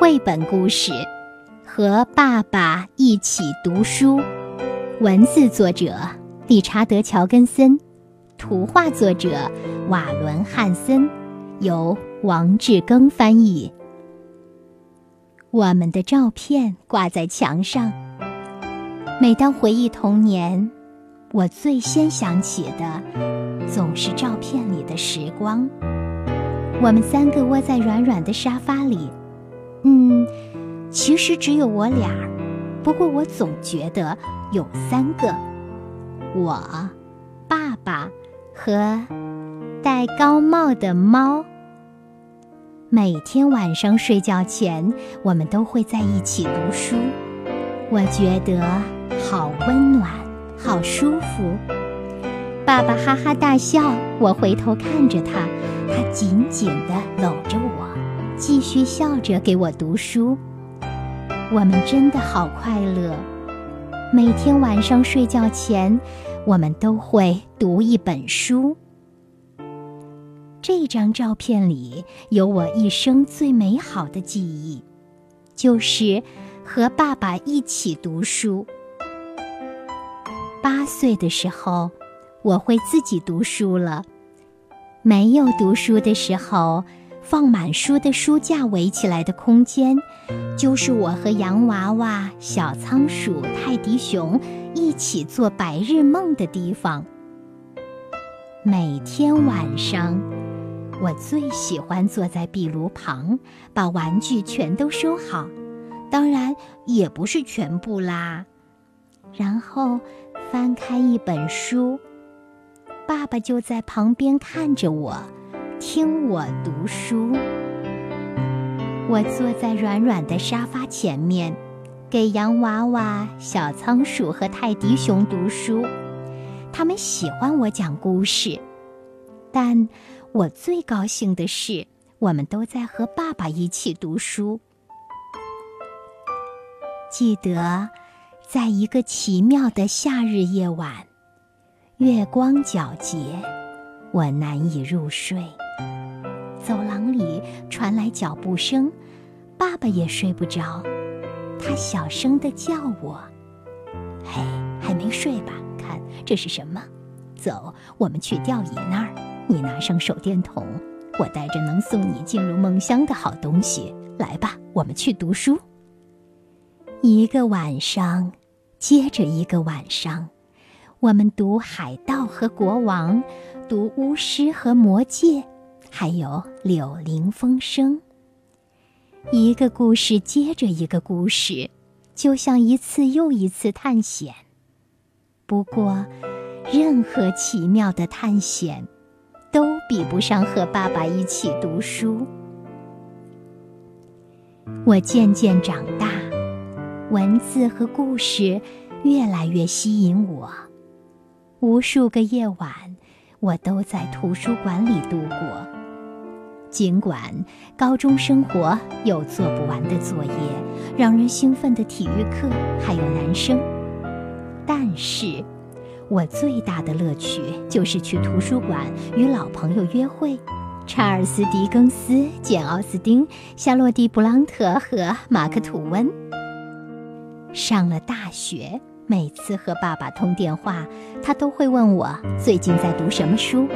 绘本故事《和爸爸一起读书》，文字作者理查德·乔根森，图画作者瓦伦·汉森，由王志庚翻译。我们的照片挂在墙上，每当回忆童年，我最先想起的总是照片里的时光。我们三个窝在软软的沙发里，其实只有我俩，不过我总觉得有三个：我、爸爸和戴高帽的猫。每天晚上睡觉前，我们都会在一起读书，我觉得好温暖，好舒服。爸爸哈哈大笑，我回头看着他，他紧紧地搂着我，继续笑着给我读书。我们真的好快乐。每天晚上睡觉前，我们都会读一本书。这张照片里有我一生最美好的记忆，就是和爸爸一起读书。八岁的时候，我会自己读书了。没有读书的时候，放满书的书架围起来的空间，就是我和洋娃娃、小仓鼠、泰迪熊一起做白日梦的地方。每天晚上。我最喜欢坐在壁炉旁，把玩具全都收好，当然也不是全部啦。然后翻开一本书，爸爸就在旁边看着我，听我读书。我坐在软软的沙发前面，给洋娃娃、小仓鼠和泰迪熊读书，他们喜欢我讲故事，但。我最高兴的是，我们都在和爸爸一起读书。记得，在一个奇妙的夏日夜晚，月光皎洁，我难以入睡。走廊里传来脚步声，爸爸也睡不着，他小声的叫我：“嘿，还没睡吧？看这是什么？走，我们去吊椅那儿。”你拿上手电筒，我带着能送你进入梦乡的好东西。来吧，我们去读书。一个晚上，接着一个晚上，我们读海盗和国王，读巫师和魔戒，还有柳林风声。一个故事接着一个故事，就像一次又一次探险。不过，任何奇妙的探险。都比不上和爸爸一起读书。我渐渐长大，文字和故事越来越吸引我。无数个夜晚，我都在图书馆里度过。尽管高中生活有做不完的作业、让人兴奋的体育课，还有男生，但是。我最大的乐趣就是去图书馆与老朋友约会，查尔斯·狄更斯、简·奥斯汀、夏洛蒂·布朗特和马克·吐温。上了大学，每次和爸爸通电话，他都会问我最近在读什么书，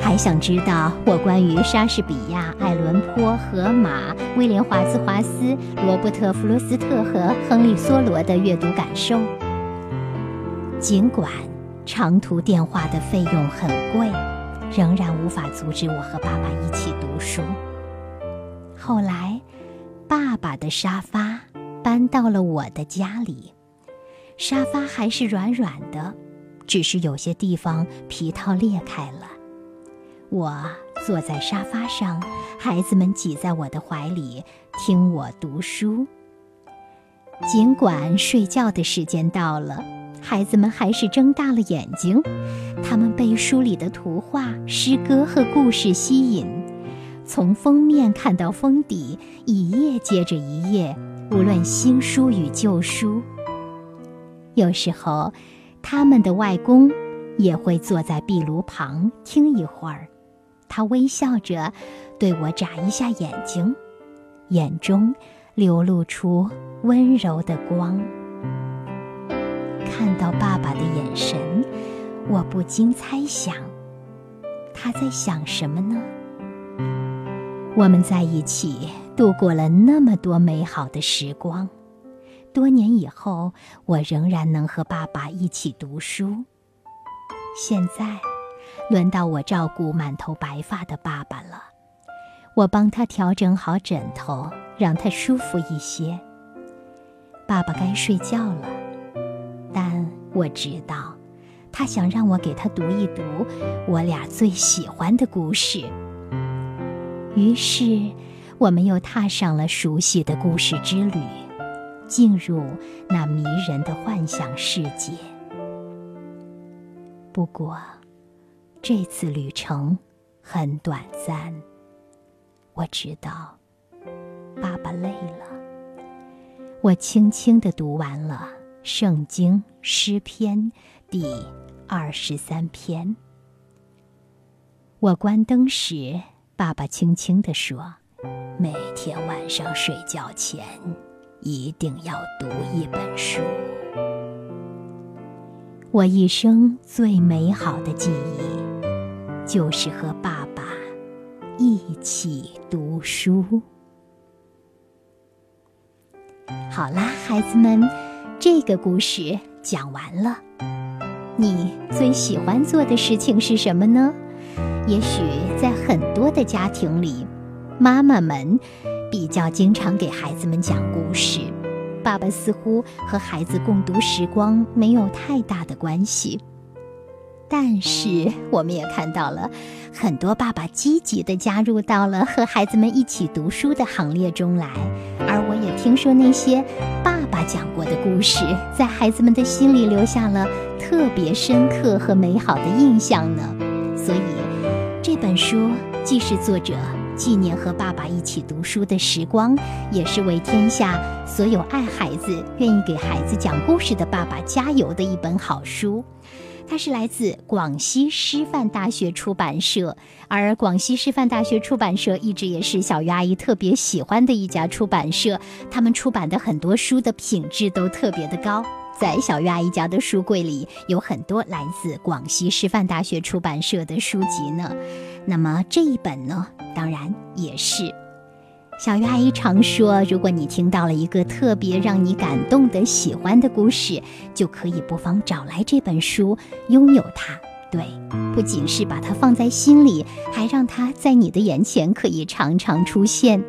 还想知道我关于莎士比亚、爱伦坡、荷马、威廉·华兹华斯、罗伯特·弗罗斯特和亨利·梭罗的阅读感受。尽管。长途电话的费用很贵，仍然无法阻止我和爸爸一起读书。后来，爸爸的沙发搬到了我的家里，沙发还是软软的，只是有些地方皮套裂开了。我坐在沙发上，孩子们挤在我的怀里听我读书。尽管睡觉的时间到了。孩子们还是睁大了眼睛，他们被书里的图画、诗歌和故事吸引，从封面看到封底，一页接着一页，无论新书与旧书。有时候，他们的外公也会坐在壁炉旁听一会儿，他微笑着对我眨一下眼睛，眼中流露出温柔的光。看到爸爸的眼神，我不禁猜想，他在想什么呢？我们在一起度过了那么多美好的时光，多年以后，我仍然能和爸爸一起读书。现在，轮到我照顾满头白发的爸爸了。我帮他调整好枕头，让他舒服一些。爸爸该睡觉了，但我知道，他想让我给他读一读我俩最喜欢的故事。于是，我们又踏上了熟悉的故事之旅，进入那迷人的幻想世界。不过，这次旅程很短暂。我知道，爸爸累了。我轻轻地读完了《圣经诗篇》第二十三篇。我关灯时。爸爸轻轻地说：“每天晚上睡觉前，一定要读一本书。我一生最美好的记忆，就是和爸爸一起读书。”好啦，孩子们，这个故事讲完了。你最喜欢做的事情是什么呢？也许在很多的家庭里，妈妈们比较经常给孩子们讲故事，爸爸似乎和孩子共读时光没有太大的关系。但是我们也看到了很多爸爸积极地加入到了和孩子们一起读书的行列中来，而我也听说那些爸爸讲过的故事，在孩子们的心里留下了特别深刻和美好的印象呢。所以。这本书既是作者纪念和爸爸一起读书的时光，也是为天下所有爱孩子、愿意给孩子讲故事的爸爸加油的一本好书。它是来自广西师范大学出版社，而广西师范大学出版社一直也是小鱼阿姨特别喜欢的一家出版社，他们出版的很多书的品质都特别的高。在小鱼阿姨家的书柜里有很多来自广西师范大学出版社的书籍呢。那么这一本呢，当然也是。小鱼阿姨常说，如果你听到了一个特别让你感动的、喜欢的故事，就可以不妨找来这本书，拥有它。对，不仅是把它放在心里，还让它在你的眼前可以常常出现。